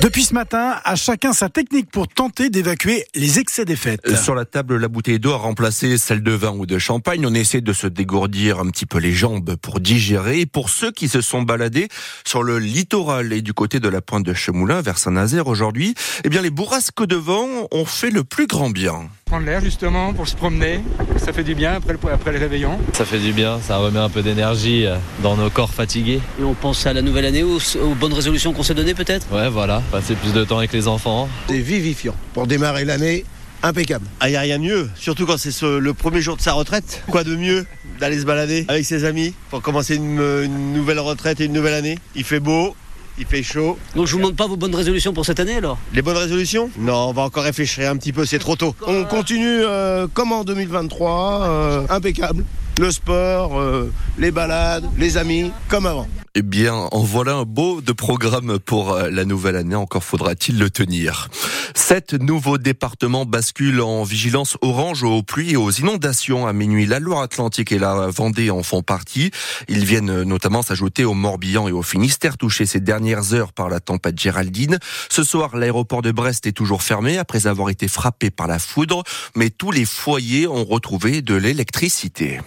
Depuis ce matin, à chacun sa technique pour tenter d'évacuer les excès des fêtes. Euh, sur la table, la bouteille d'eau a remplacé celle de vin ou de champagne. On essaie de se dégourdir un petit peu les jambes pour digérer. Et pour ceux qui se sont baladés sur le littoral et du côté de la pointe de Chemoulin vers Saint-Nazaire aujourd'hui, eh bien les bourrasques de vent ont fait le plus grand bien prendre l'air justement pour se promener. Ça fait du bien après le, après le réveillon. Ça fait du bien, ça remet un peu d'énergie euh, dans nos corps fatigués. Et on pense à la nouvelle année, aux, aux bonnes résolutions qu'on s'est données peut-être? Ouais, voilà, passer plus de temps avec les enfants. C'est vivifiant pour démarrer l'année. Impeccable. Ah, il n'y a rien de mieux, surtout quand c'est le premier jour de sa retraite. Quoi de mieux d'aller se balader avec ses amis pour commencer une, une nouvelle retraite et une nouvelle année? Il fait beau, il fait chaud. Donc je vous demande pas vos bonnes résolutions pour cette année alors Les bonnes résolutions Non, on va encore réfléchir un petit peu, c'est trop tôt. On continue euh, comme en 2023, euh, impeccable. Le sport, euh, les balades, les amis, comme avant. Eh bien, en voilà un beau de programme pour euh, la nouvelle année. Encore faudra-t-il le tenir. Sept nouveaux départements basculent en vigilance orange aux pluies et aux inondations à minuit. La Loire-Atlantique et la Vendée en font partie. Ils viennent notamment s'ajouter au Morbihan et au Finistère touchés ces dernières heures par la tempête Géraldine. Ce soir, l'aéroport de Brest est toujours fermé après avoir été frappé par la foudre, mais tous les foyers ont retrouvé de l'électricité.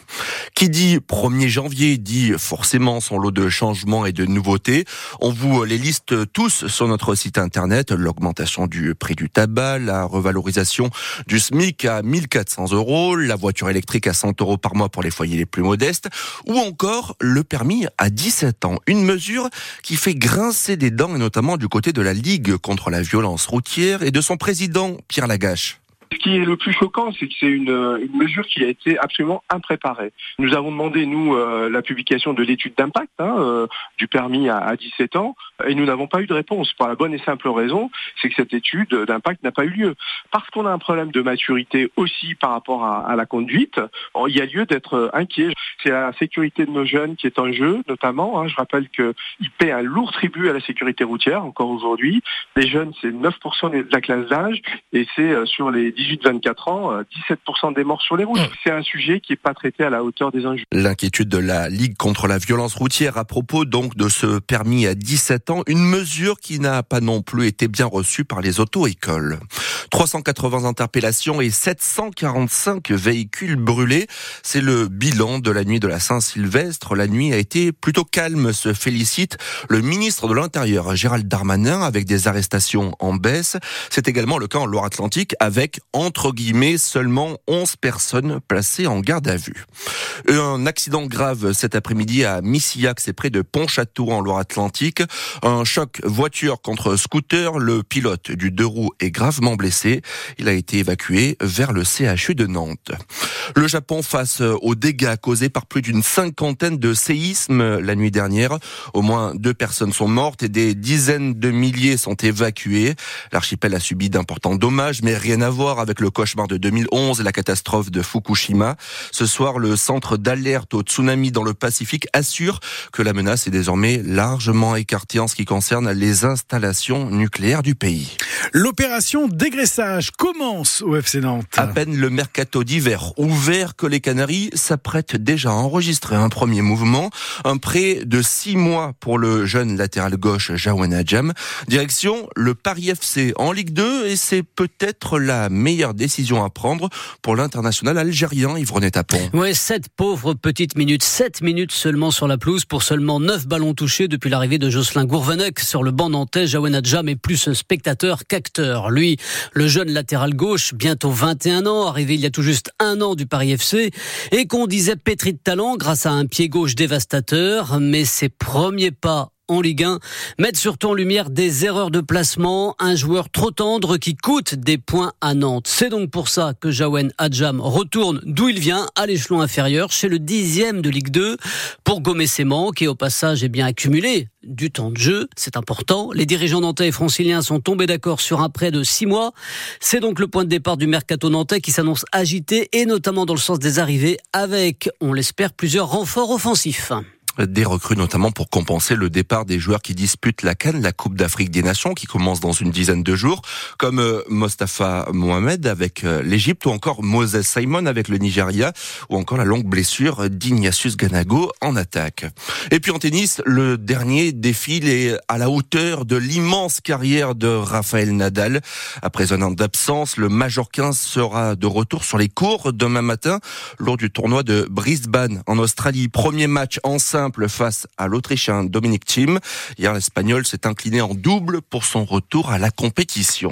Qui dit 1er janvier dit forcément son lot de changements et de nouveautés. On vous les liste tous sur notre site internet. L'augmentation du prix du tabac, la revalorisation du SMIC à 1400 euros, la voiture électrique à 100 euros par mois pour les foyers les plus modestes, ou encore le permis à 17 ans. Une mesure qui fait grincer des dents, et notamment du côté de la Ligue contre la violence routière et de son président, Pierre Lagache. Qui est le plus choquant, c'est que c'est une, une, mesure qui a été absolument impréparée. Nous avons demandé, nous, euh, la publication de l'étude d'impact hein, euh, du permis à, à, 17 ans, et nous n'avons pas eu de réponse. Pour la bonne et simple raison, c'est que cette étude d'impact n'a pas eu lieu. Parce qu'on a un problème de maturité aussi par rapport à, la conduite, il y a lieu d'être inquiet. C'est la sécurité de nos jeunes qui est en jeu, notamment. Hein, je rappelle qu'ils paient un lourd tribut à la sécurité routière, encore aujourd'hui. Les jeunes, c'est 9% de la classe d'âge, et c'est euh, sur les 18-24 ans, 17% euh, des morts sur les routes. Mmh. C'est un sujet qui n'est pas traité à la hauteur des enjeux. L'inquiétude de la Ligue contre la violence routière à propos donc de ce permis à 17 ans, une mesure qui n'a pas non plus été bien reçue par les auto-écoles. 380 interpellations et 745 véhicules brûlés, c'est le bilan de la nuit de la Saint-Sylvestre. La nuit a été plutôt calme, se félicite le ministre de l'Intérieur, Gérald Darmanin, avec des arrestations en baisse. C'est également le cas en Loire-Atlantique avec entre guillemets, seulement 11 personnes placées en garde à vue. Un accident grave cet après-midi à Missillac, c'est près de Pontchâteau en Loire-Atlantique. Un choc voiture contre scooter. Le pilote du deux roues est gravement blessé. Il a été évacué vers le CHU de Nantes. Le Japon face aux dégâts causés par plus d'une cinquantaine de séismes la nuit dernière. Au moins deux personnes sont mortes et des dizaines de milliers sont évacués. L'archipel a subi d'importants dommages, mais rien à voir avec le cauchemar de 2011 et la catastrophe de Fukushima. Ce soir, le centre d'alerte au tsunami dans le Pacifique assure que la menace est désormais largement écartée en ce qui concerne les installations nucléaires du pays. L'opération dégraissage commence au FC Nantes. À peine le mercato d'hiver ouvert que les Canaries s'apprêtent déjà à enregistrer un premier mouvement, un prêt de six mois pour le jeune latéral gauche Jawan Adjam. Direction le Paris FC en Ligue 2 et c'est peut-être la meilleure décision à prendre pour l'international algérien Yvonne Tapon. Oui, sept pauvres petites minutes, sept minutes seulement sur la pelouse pour seulement neuf ballons touchés depuis l'arrivée de Jocelyn Gourvenec sur le banc nantais. Jawen Adjam est plus spectateur qu'acteur. Lui, le jeune latéral gauche, bientôt 21 ans, arrivé il y a tout juste un an du Paris FC et qu'on disait pétri de talent grâce à un pied gauche dévastateur, mais ses premiers pas en Ligue 1 mettent surtout en lumière des erreurs de placement, un joueur trop tendre qui coûte des points à Nantes. C'est donc pour ça que Jawen Adjam retourne d'où il vient, à l'échelon inférieur, chez le dixième de Ligue 2, pour gommer ses manques et au passage est bien accumulé du temps de jeu. C'est important. Les dirigeants nantais et franciliens sont tombés d'accord sur un prêt de six mois. C'est donc le point de départ du mercato nantais qui s'annonce agité et notamment dans le sens des arrivées avec, on l'espère, plusieurs renforts offensifs. Des recrues notamment pour compenser le départ des joueurs qui disputent la Cannes, la Coupe d'Afrique des Nations, qui commence dans une dizaine de jours, comme euh, Mostafa Mohamed avec euh, l'Égypte ou encore Moses Simon avec le Nigeria, ou encore la longue blessure d'Ignatius Ganago en attaque. Et puis en tennis, le dernier défile est à la hauteur de l'immense carrière de Rafael Nadal. Après un an d'absence, le Majorquin sera de retour sur les cours demain matin lors du tournoi de Brisbane en Australie. Premier match en face à l'Autrichien Dominic Thiem. Hier, l'Espagnol s'est incliné en double pour son retour à la compétition.